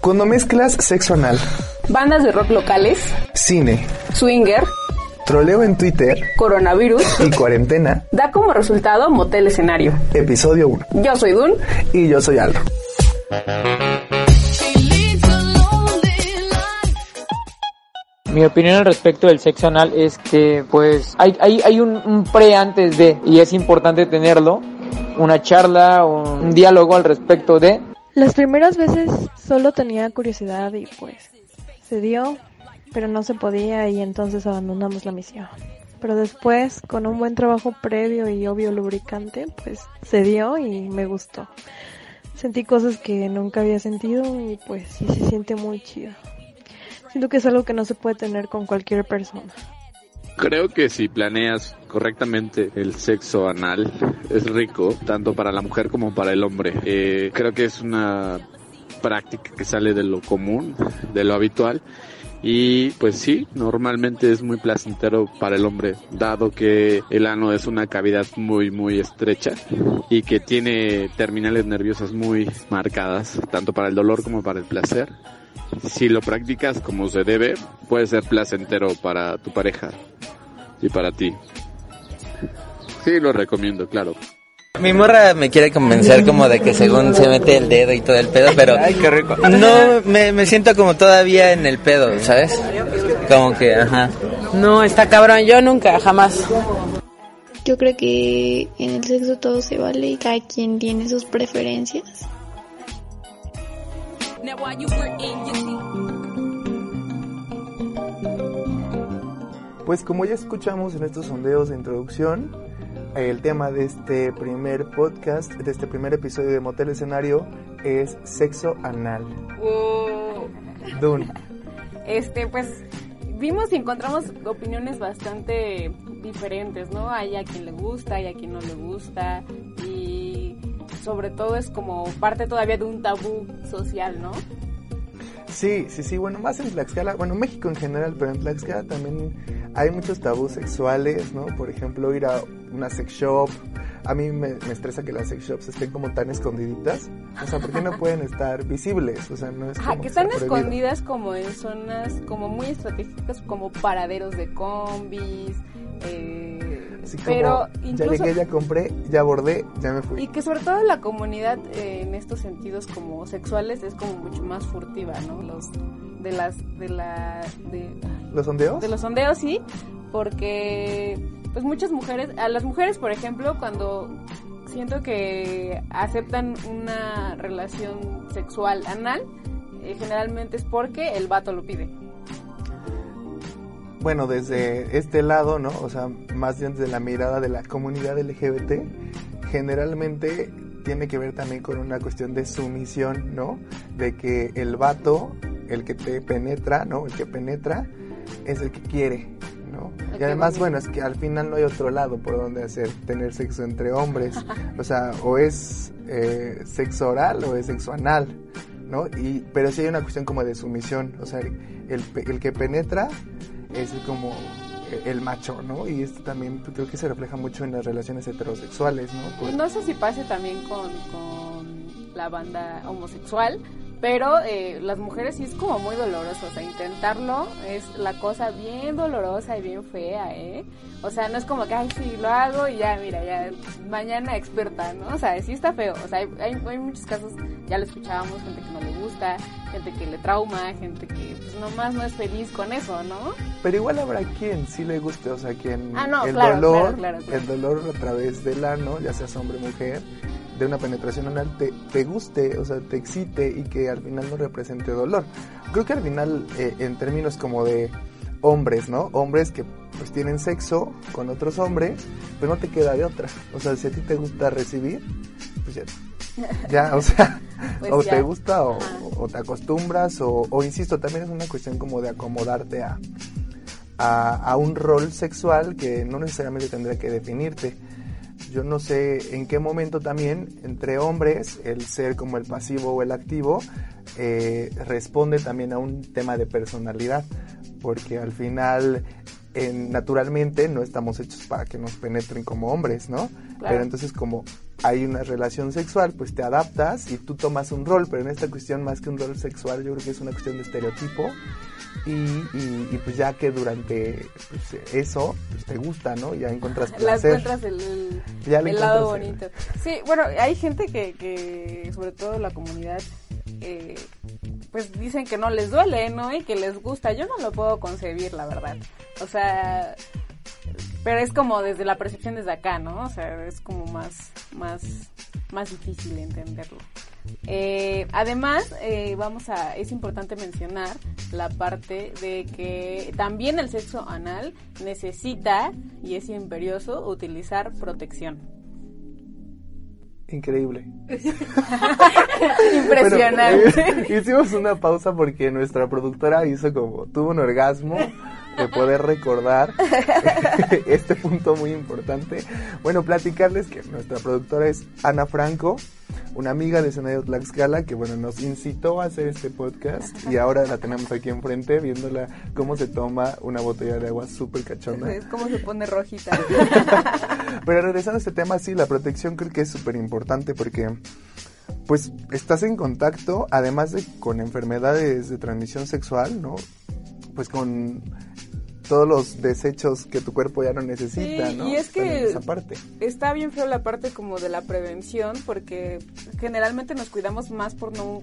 Cuando mezclas sexo anal, bandas de rock locales, cine, swinger, troleo en Twitter, coronavirus y cuarentena, da como resultado Motel Escenario. Episodio 1. Yo soy Dun. Y yo soy Aldo. Mi opinión al respecto del sexo anal es que pues hay, hay, hay un, un, pre antes de y es importante tenerlo, una charla, un diálogo al respecto de las primeras veces solo tenía curiosidad y pues se dio, pero no se podía y entonces abandonamos la misión. Pero después, con un buen trabajo previo y obvio lubricante, pues se dio y me gustó. Sentí cosas que nunca había sentido y pues sí se siente muy chido. Siento que es algo que no se puede tener con cualquier persona. Creo que si planeas correctamente el sexo anal es rico tanto para la mujer como para el hombre. Eh, creo que es una práctica que sale de lo común, de lo habitual. Y pues sí, normalmente es muy placentero para el hombre, dado que el ano es una cavidad muy muy estrecha y que tiene terminales nerviosas muy marcadas, tanto para el dolor como para el placer. Si lo practicas como se debe, puede ser placentero para tu pareja y para ti. Sí, lo recomiendo, claro. Mi morra me quiere convencer como de que según se mete el dedo y todo el pedo, pero Ay, qué rico. no me, me siento como todavía en el pedo, ¿sabes? Como que, ajá. No, está cabrón, yo nunca, jamás. Yo creo que en el sexo todo se vale y cada quien tiene sus preferencias. Pues como ya escuchamos en estos sondeos de introducción, el tema de este primer podcast, de este primer episodio de Motel Escenario es sexo anal. Wow. Dun. Este, pues vimos y encontramos opiniones bastante diferentes, ¿no? Hay a quien le gusta, hay a quien no le gusta sobre todo es como parte todavía de un tabú social, ¿no? Sí, sí, sí, bueno, más en Tlaxcala, bueno, México en general, pero en Tlaxcala también hay muchos tabús sexuales, ¿no? Por ejemplo, ir a una sex shop. A mí me, me, estresa que las sex shops estén como tan escondiditas. O sea, ¿por qué no pueden estar visibles? O sea, no es Ajá, como que están escondidas como en zonas como muy estratégicas, como paraderos de combis, eh, Así como, pero ya incluso... llegué, ya compré, ya abordé, ya me fui. Y que sobre todo la comunidad eh, en estos sentidos como sexuales es como mucho más furtiva, ¿no? Los de las de la de ¿Los sondeos? de los sondeos sí, porque pues muchas mujeres, a las mujeres por ejemplo, cuando siento que aceptan una relación sexual anal, eh, generalmente es porque el vato lo pide. Bueno, desde este lado, ¿no? O sea, más bien desde la mirada de la comunidad LGBT, generalmente tiene que ver también con una cuestión de sumisión, ¿no? De que el vato, el que te penetra, ¿no? El que penetra es el que quiere, ¿no? Y además, bueno, es que al final no hay otro lado por donde hacer tener sexo entre hombres. O sea, o es eh, sexo oral o es sexo anal, ¿no? Y, pero sí hay una cuestión como de sumisión. O sea, el que penetra es como el macho, ¿no? Y esto también pues, creo que se refleja mucho en las relaciones heterosexuales, ¿no? Pues no sé si pase también con, con la banda homosexual, pero eh, las mujeres sí es como muy doloroso, o sea, intentarlo es la cosa bien dolorosa y bien fea, ¿eh? O sea, no es como que, ay, sí, lo hago y ya, mira, ya mañana experta, ¿no? O sea, sí está feo, o sea, hay, hay, hay muchos casos, ya lo escuchábamos, gente que no le gusta, gente que le trauma, gente que pues nomás no es feliz con eso, ¿no? Pero igual habrá quien sí le guste, o sea, quien Ah, no, el claro, dolor, claro, claro, claro. el dolor a través del ano, ya seas hombre o mujer, de una penetración anal te, te guste, o sea, te excite y que al final no represente dolor. Creo que al final, eh, en términos como de hombres, ¿no? Hombres que pues tienen sexo con otros hombres, pues no te queda de otra. O sea, si a ti te gusta recibir, pues ya, ya o sea, pues o ya. te gusta o, o te acostumbras o, o insisto, también es una cuestión como de acomodarte a, a, a un rol sexual que no necesariamente tendría que definirte. Yo no sé en qué momento también entre hombres el ser como el pasivo o el activo eh, responde también a un tema de personalidad, porque al final en- naturalmente no estamos hechos para que nos penetren como hombres, ¿no? Pero entonces como hay una relación sexual, pues te adaptas y tú tomas un rol, pero en esta cuestión más que un rol sexual yo creo que es una cuestión de estereotipo y, y- y pues ya que durante pues, eso pues, te gusta, ¿no? Ya encuentras placer. encuentras el, el- Ya el lado bonito. Sí, bueno, hay gente que, que sobre todo la comunidad, eh, pues dicen que no les duele, ¿no? Y que les gusta. Yo no lo puedo concebir, la verdad. O sea, pero es como desde la percepción desde acá, ¿no? O sea, es como más, más, más difícil entenderlo. Eh, además, eh, vamos a, es importante mencionar la parte de que también el sexo anal necesita y es imperioso utilizar protección. Increíble. Impresionante. Bueno, eh, hicimos una pausa porque nuestra productora hizo como, tuvo un orgasmo de poder recordar este punto muy importante. Bueno, platicarles que nuestra productora es Ana Franco, una amiga de escenario Tlaxcala que bueno nos incitó a hacer este podcast y ahora la tenemos aquí enfrente viéndola cómo se toma una botella de agua súper cachonda. Es como se pone rojita. Pero regresando a este tema, sí, la protección creo que es súper importante porque pues estás en contacto, además de con enfermedades de transmisión sexual, ¿no? Pues con todos los desechos que tu cuerpo ya no necesita, Sí, ¿no? y es que esa parte. está bien feo la parte como de la prevención porque generalmente nos cuidamos más por no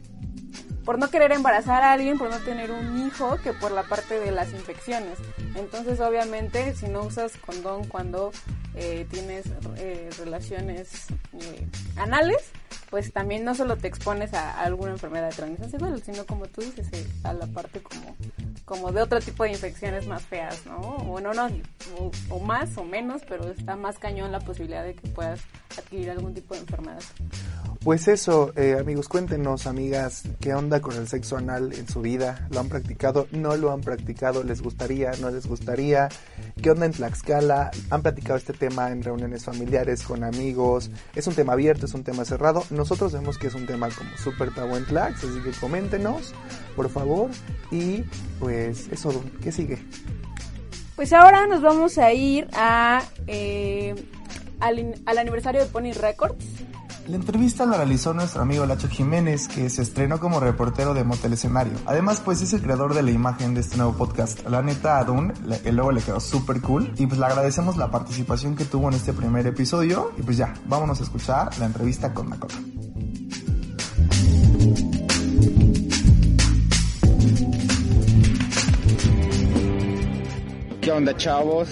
por no querer embarazar a alguien, por no tener un hijo, que por la parte de las infecciones. Entonces, obviamente, si no usas condón cuando eh, tienes eh, relaciones eh, anales, pues también no solo te expones a, alguna enfermedad de transmisión sino como tú dices, eh, a la parte como, como de otro tipo de infecciones más feas, ¿no? Bueno, no, o, o más o menos, pero está más cañón la posibilidad de que puedas adquirir algún tipo de enfermedad. Pues eso, eh, amigos, cuéntenos, amigas, qué onda con el sexo anal en su vida. ¿Lo han practicado? ¿No lo han practicado? ¿Les gustaría? ¿No les gustaría? ¿Qué onda en Tlaxcala? ¿Han platicado este tema en reuniones familiares con amigos? ¿Es un tema abierto? ¿Es un tema cerrado? Nosotros vemos que es un tema como súper tabú en Tlax, así que coméntenos, por favor. Y pues eso, ¿qué sigue? Pues ahora nos vamos a ir a, eh, al, al aniversario de Pony Records. La entrevista la realizó nuestro amigo Lacho Jiménez, que se estrenó como reportero de Motel Escenario. Además, pues es el creador de la imagen de este nuevo podcast. La neta, a Dun, el logo le quedó súper cool. Y pues le agradecemos la participación que tuvo en este primer episodio. Y pues ya, vámonos a escuchar la entrevista con Dakota. Onda, chavos?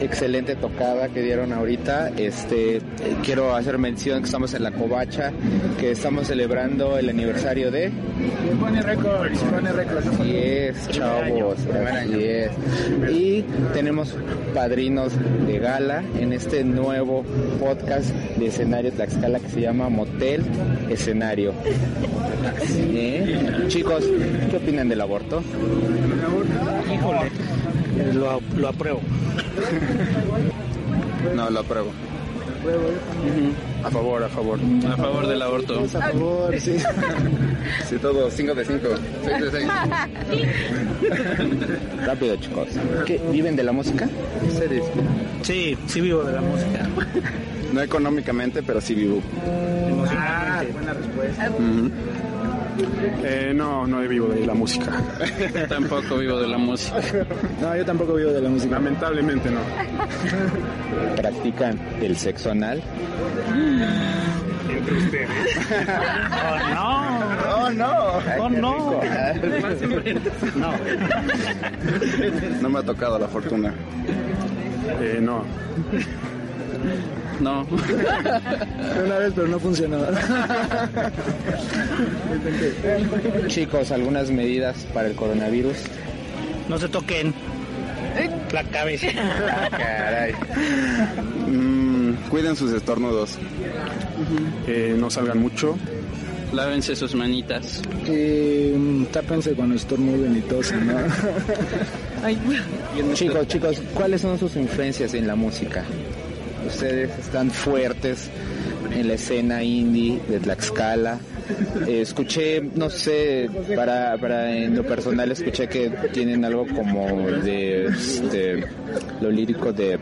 Excelente tocada que dieron ahorita. Este, eh, quiero hacer mención que estamos en la Covacha, que estamos celebrando el aniversario de Pony Records, Pony Records. Así es, chavos, así es. Y tenemos padrinos de gala en este nuevo podcast de escenario Tlaxcala que se llama Motel Escenario. ¿Eh? Chicos, ¿qué opinan del aborto? Híjole, eh, lo, lo apruebo. No, lo apruebo. A favor, a favor. A favor del aborto. A favor, sí. Sí, todo, 5 de 5. 6 de 6. Rápido, chicos. ¿Qué? ¿Viven de la música? Sí, sí vivo de la música. No económicamente, pero sí vivo. Emocionalmente. buena respuesta. Eh, no, no vivo de la música. Tampoco vivo de la música. No, yo tampoco vivo de la música. Lamentablemente no. ¿Practican el sexo anal? Entre ustedes. Oh, no. Oh, no. Oh, no. No. No me ha tocado la fortuna. Eh, no. No. Una vez, pero no funcionó. Chicos, algunas medidas para el coronavirus. No se toquen la cabeza. Ah, caray. Mm, cuiden sus estornudos. Eh, no salgan mucho. Lávense sus manitas. Eh, tápense cuando estornuden y tosen, ¿no? Chicos, chicos, ¿cuáles son sus influencias en la música? Ustedes están fuertes en la escena indie de Tlaxcala. Eh, escuché, no sé, para, para en lo personal escuché que tienen algo como de este, lo lírico de,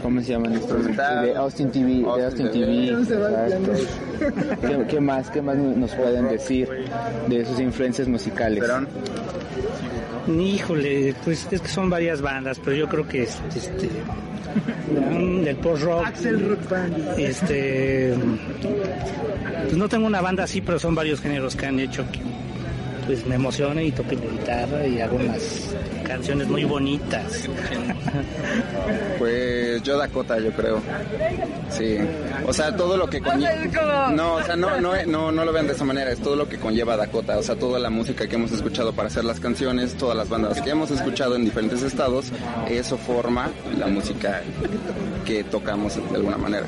¿cómo se llaman estos? De Austin TV, de Austin TV. exacto. ¿Qué, qué más, qué más nos pueden decir de sus influencias musicales? Híjole, pues es que son varias bandas, pero yo creo que es este un- del post rock. Este pues no tengo una banda así, pero son varios géneros que han hecho que pues me emocione y toque la guitarra y hago unas canciones muy bonitas. Pues yo Dakota, yo creo. Sí. O sea, todo lo que conlleva... No, o sea, no, no, no, no lo vean de esa manera. Es todo lo que conlleva Dakota. O sea, toda la música que hemos escuchado para hacer las canciones, todas las bandas que hemos escuchado en diferentes estados, eso forma la música que tocamos de alguna manera.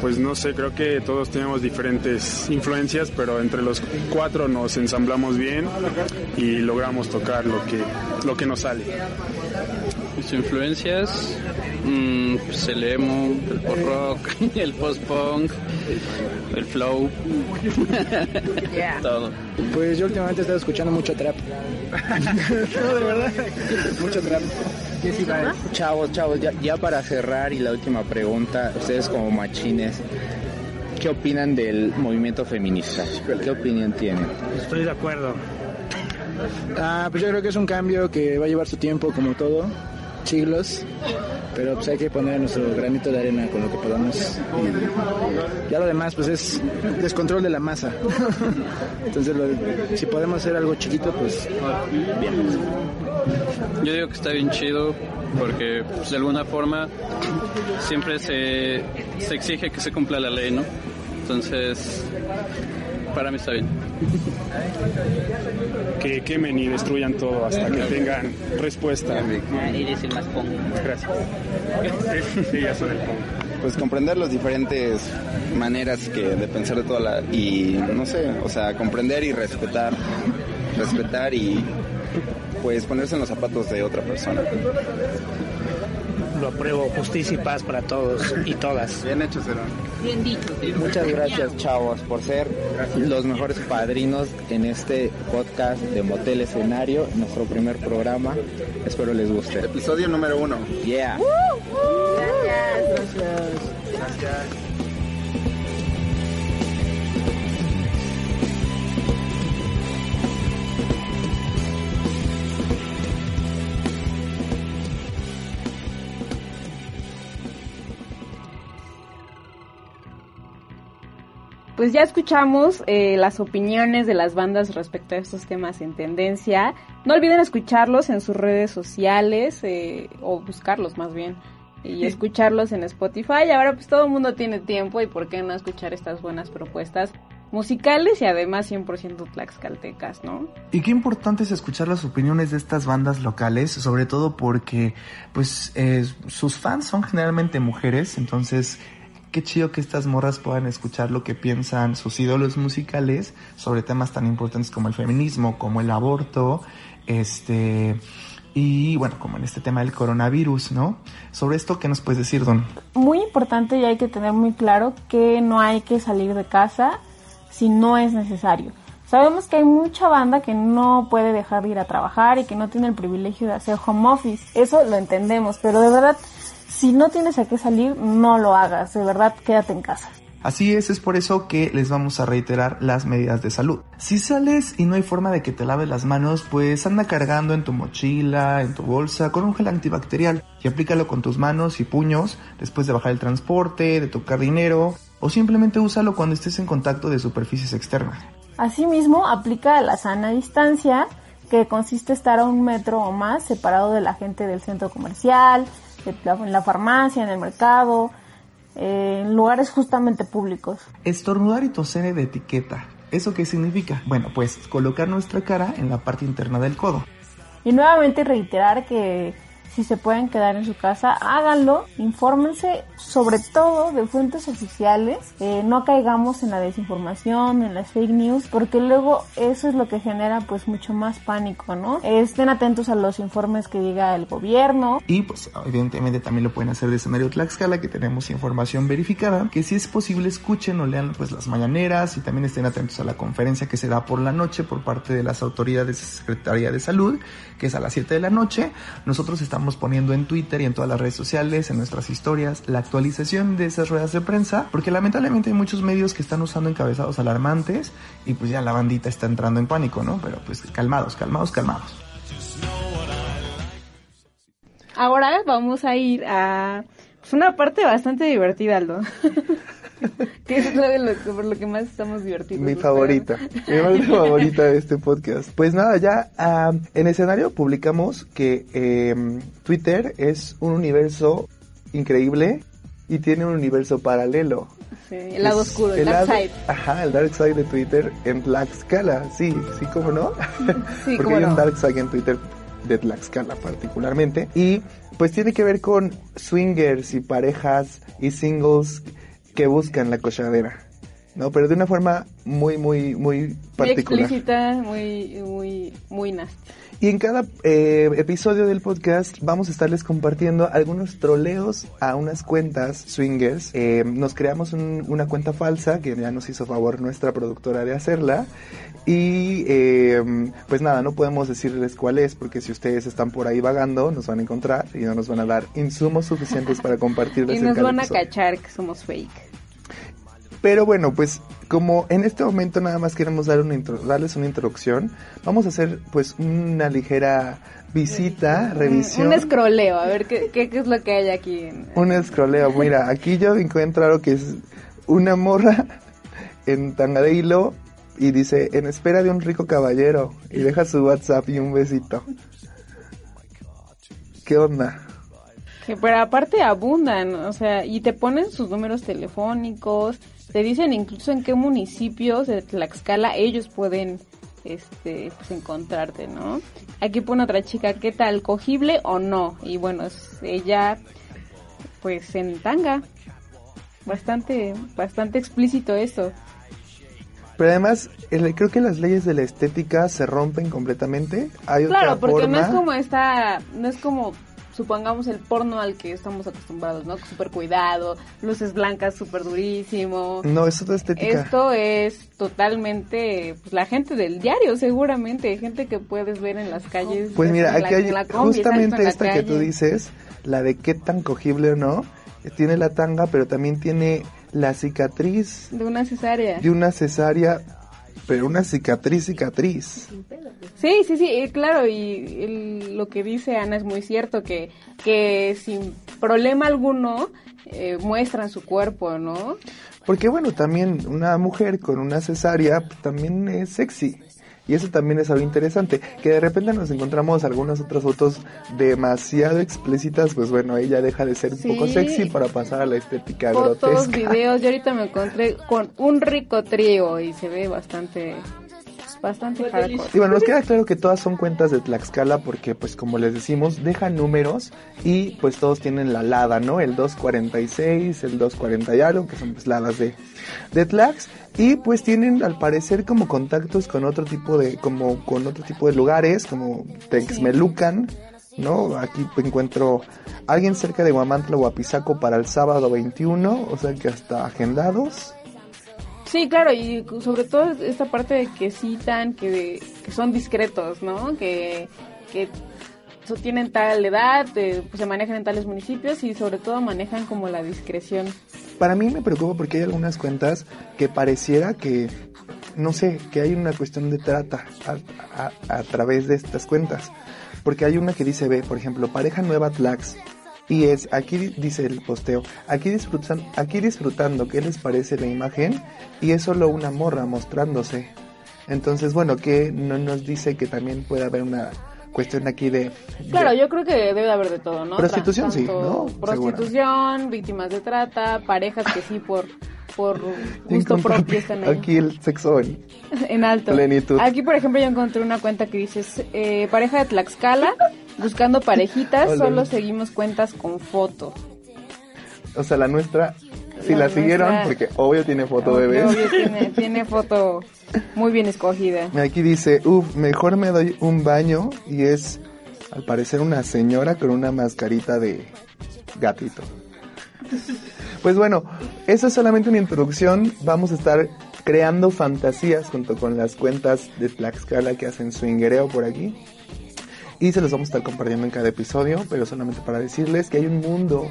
Pues no sé, creo que todos tenemos diferentes influencias, pero entre los cuatro nos ensamblamos bien y logramos tocar lo que, lo que nos sale. Mis influencias, mm, pues el emo, el post rock, el post punk, el flow, todo. Pues yo últimamente he estado escuchando mucho trap. no, de verdad. Mucho trap. Chavos, chavos, ya, ya para cerrar y la última pregunta, ustedes como machines, ¿qué opinan del movimiento feminista? ¿Qué opinión tienen? Estoy de acuerdo. Ah, pues yo creo que es un cambio que va a llevar su tiempo, como todo, siglos, pero pues hay que poner nuestro granito de arena con lo que podamos. Y ya lo demás, pues es descontrol de la masa. Entonces, lo- si podemos hacer algo chiquito, pues bien. Yo digo que está bien chido porque pues, de alguna forma siempre se, se exige que se cumpla la ley, ¿no? Entonces, para mí está bien. Que quemen y destruyan todo hasta que tengan respuesta. Eres el más pongo. Gracias. Sí, ya soy el pongo. Pues comprender las diferentes maneras que de pensar de toda la... Y no sé, o sea, comprender y respetar. Respetar y pues ponerse en los zapatos de otra persona. Lo apruebo, justicia y paz para todos y todas. Bien hecho, Cerón. Bien dicho. Muchas gracias, chavos, por ser los mejores padrinos en este podcast de Motel Escenario, nuestro primer programa. Espero les guste. Episodio número uno. Yeah. Pues ya escuchamos eh, las opiniones de las bandas respecto a estos temas en tendencia. No olviden escucharlos en sus redes sociales eh, o buscarlos más bien y escucharlos en Spotify. Ahora pues todo el mundo tiene tiempo y por qué no escuchar estas buenas propuestas musicales y además 100% tlaxcaltecas, ¿no? Y qué importante es escuchar las opiniones de estas bandas locales, sobre todo porque pues eh, sus fans son generalmente mujeres, entonces qué chido que estas morras puedan escuchar lo que piensan sus ídolos musicales sobre temas tan importantes como el feminismo, como el aborto, este y bueno, como en este tema del coronavirus, ¿no? Sobre esto, ¿qué nos puedes decir, Don? Muy importante y hay que tener muy claro que no hay que salir de casa si no es necesario. Sabemos que hay mucha banda que no puede dejar de ir a trabajar y que no tiene el privilegio de hacer home office. Eso lo entendemos, pero de verdad, si no tienes a qué salir, no lo hagas. De verdad, quédate en casa. Así es, es por eso que les vamos a reiterar las medidas de salud. Si sales y no hay forma de que te laves las manos, pues anda cargando en tu mochila, en tu bolsa, con un gel antibacterial y aplícalo con tus manos y puños después de bajar el transporte, de tocar dinero o simplemente úsalo cuando estés en contacto de superficies externas. Asimismo, aplica la sana distancia, que consiste en estar a un metro o más separado de la gente del centro comercial, en la farmacia, en el mercado, eh, en lugares justamente públicos. Estornudar y toser de etiqueta. ¿Eso qué significa? Bueno, pues colocar nuestra cara en la parte interna del codo. Y nuevamente reiterar que si se pueden quedar en su casa, háganlo, infórmense sobre todo de fuentes oficiales, eh, no caigamos en la desinformación, en las fake news, porque luego eso es lo que genera pues mucho más pánico, ¿no? Estén atentos a los informes que diga el gobierno. Y pues evidentemente también lo pueden hacer de escenario Tlaxcala, que tenemos información verificada, que si es posible escuchen o lean pues las mañaneras y también estén atentos a la conferencia que se da por la noche por parte de las autoridades de Secretaría de Salud, que es a las 7 de la noche. Nosotros estamos poniendo en Twitter y en todas las redes sociales, en nuestras historias, la actualización de esas ruedas de prensa, porque lamentablemente hay muchos medios que están usando encabezados alarmantes y pues ya la bandita está entrando en pánico, ¿no? Pero pues calmados, calmados, calmados. Ahora vamos a ir a pues, una parte bastante divertida, Aldo. que es lo, de lo, por lo que más estamos divertidos. Mi favorita, mi parte favorita de este podcast. Pues nada, ya ah, en escenario publicamos que eh, Twitter es un universo increíble y tiene un universo paralelo. Sí, el lado Es oscuro, el, dark lado- side. Ajá, el dark side de Twitter en Tlaxcala, sí, sí, ¿cómo no? Sí, Porque cómo hay un dark side en Twitter de Tlaxcala particularmente. Y pues tiene que ver con swingers y parejas y singles que buscan la cochadera. ¿No? Pero de una forma muy, muy, muy Muy particular. explícita, muy, muy, muy nasty. Y en cada eh, episodio del podcast vamos a estarles compartiendo algunos troleos a unas cuentas swingers. Eh, nos creamos un- una cuenta falsa que ya nos hizo favor nuestra productora de hacerla. Y eh, pues nada, no podemos decirles cuál es porque si ustedes están por ahí vagando nos van a encontrar y no nos van a dar insumos suficientes para compartirles Y en nos cada van a cachar que somos fake. Pero bueno, pues como en este momento nada más queremos dar una intro- darles una introducción, vamos a hacer pues una ligera visita, revisión. Un escroleo, a ver qué, qué, qué es lo que hay aquí. Un escroleo. Mira, aquí yo encuentro algo que es una morra en tanga de hilo y dice, en espera de un rico caballero. Y deja su WhatsApp y un besito. ¿Qué onda? Que, pero aparte abundan, o sea, y te ponen sus números telefónicos, te dicen incluso en qué municipios de Tlaxcala ellos pueden este pues encontrarte, ¿no? Aquí pone otra chica, ¿qué tal? ¿Cogible o no? Y bueno, es ella pues en tanga. Bastante bastante explícito eso. Pero además, el- creo que las leyes de la estética se rompen completamente. Hay Claro, otra porque forma. no es como esta, no es como supongamos el porno al que estamos acostumbrados, ¿no? Súper cuidado, luces blancas súper durísimo. No, es otra estética. Esto es totalmente, pues la gente del diario seguramente, gente que puedes ver en las calles. Pues mira, la- aquí hay la combi, justamente esta que tú dices, la de qué tan cogible o no, eh, tiene la tanga, pero también tiene la cicatriz De una cesárea. de una cesárea, pero una cicatriz, cicatriz. Sí, sí, sí, eh, claro, y el- lo que dice Ana es muy cierto, que, que sin problema alguno eh, muestran su cuerpo, ¿no? Porque bueno, también una mujer con una cesárea pues, también es sexy. Y eso también es algo interesante. Que de repente nos encontramos algunas otras fotos demasiado explícitas, pues bueno, ahí ya deja de ser un poco sexy para pasar a la estética Fotos, grotesca. videos, yo ahorita me encontré con un rico trío y se ve bastante, bastante hardcore. Y bueno, nos queda claro que todas son cuentas de Tlaxcala porque, pues como les decimos, dejan números y pues todos tienen la LADA, ¿no? El 246, el 240 y algo, que son pues ladas de, de Tlax. Y pues tienen al parecer como contactos con otro tipo de, como con otro tipo de lugares, como Texmelucan, ¿no? Aquí encuentro alguien cerca de Guamantla o Apizaco para el sábado 21, o sea que hasta agendados. Sí, claro, y sobre todo esta parte de que citan, que, que son discretos, ¿no? Que, que tienen tal edad, eh, pues se manejan en tales municipios y sobre todo manejan como la discreción. Para mí me preocupa porque hay algunas cuentas que pareciera que, no sé, que hay una cuestión de trata a través de estas cuentas. Porque hay una que dice, ve, por ejemplo, pareja nueva Tlax. Y es, aquí dice el posteo, aquí disfrutan, aquí disfrutando, ¿qué les parece la imagen? Y es solo una morra mostrándose. Entonces, bueno, que no nos dice que también puede haber una cuestión aquí de... Claro, de- yo creo que debe haber de todo, ¿no? Prostitución, sí, ¿no? Prostitución, víctimas de trata, parejas que sí por, por gusto propio están ahí. Aquí el sexo en en alto. plenitud. Aquí, por ejemplo, yo encontré una cuenta que dice, eh, pareja de Tlaxcala, buscando parejitas, Hola. solo seguimos cuentas con foto. o sea, la nuestra, si la, La siguieron, porque obvio tiene foto bebés. Obvio, tiene, tiene foto muy bien escogida. Aquí dice, uff, mejor me doy un baño y es al parecer una señora con una mascarita de gatito. Pues bueno, eso es solamente una introducción. Vamos a estar creando fantasías junto con las cuentas de Tlaxcala que hacen swingereo por aquí. Y se los vamos a estar compartiendo en cada episodio, pero solamente para decirles que hay un mundo,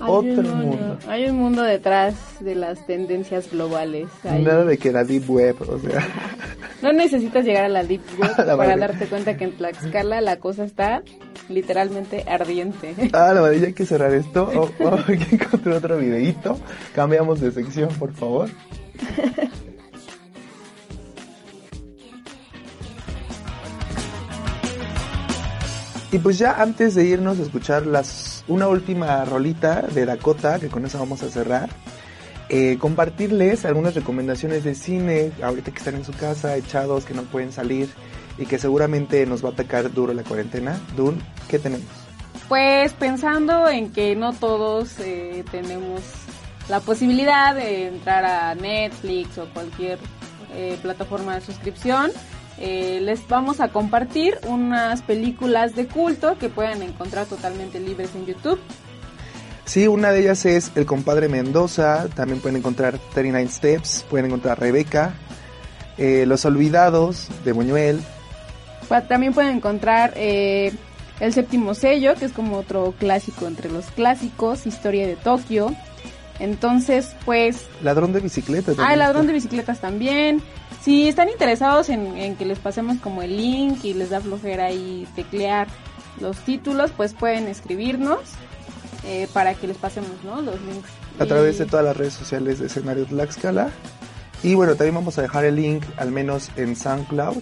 Hay otro un mundo. Hay un mundo detrás de las tendencias globales. Nada de que la deep web, o sea, No necesitas llegar a la Deep Web La para madre. darte cuenta que en Tlaxcala la cosa está literalmente ardiente. Ah, la madre, ya hay que cerrar esto. Oh, oh, hay que encontrar otro videito. Cambiamos de sección, por favor. Y pues ya antes de irnos a escuchar las, una última rolita de Dakota, que con eso vamos a cerrar, eh, compartirles algunas recomendaciones de cine, ahorita que están en su casa, echados, que no pueden salir y que seguramente nos va a atacar duro la cuarentena. Dun, ¿qué tenemos? Pues pensando en que no todos eh, tenemos la posibilidad de entrar a Netflix o cualquier eh, plataforma de suscripción, eh, les vamos a compartir unas películas de culto que pueden encontrar totalmente libres en YouTube. Sí, una de ellas es El Compadre Mendoza, también pueden encontrar 39 Steps, pueden encontrar Rebeca, eh, Los Olvidados de Buñuel, También pueden encontrar eh, El Séptimo Sello, que es como otro clásico entre los clásicos, Historia de Tokio. Entonces, pues Ladrón de Bicicleta. Ah, ladrón de bicicletas también. Si están interesados en, en que les pasemos como el link y les da flojera ahí teclear los títulos, pues pueden escribirnos eh, para que les pasemos ¿no? los links. a Y- través de todas las redes sociales de Escenario Tlaxcala. Y bueno, también vamos a dejar el link al menos en SoundCloud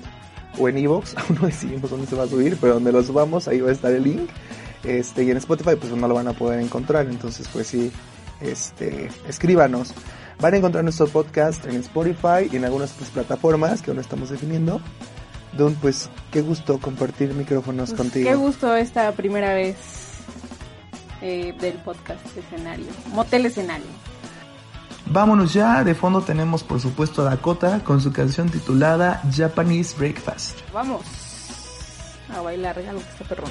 o en Evox, aún no decidimos dónde se va a subir, pero donde lo subamos ahí va a estar el link. Este, y en Spotify pues no lo van a poder encontrar, entonces pues sí, este, escríbanos. Van a encontrar nuestro podcast en Spotify y en algunas otras plataformas que aún no estamos definiendo. Don, pues qué gusto compartir micrófonos Pues, contigo. Qué gusto esta primera vez eh, del podcast escenario, Motel Escenario. Vámonos ya, de fondo tenemos por supuesto a Dakota con su canción titulada Japanese Breakfast. Vamos a bailar algo que está perrón.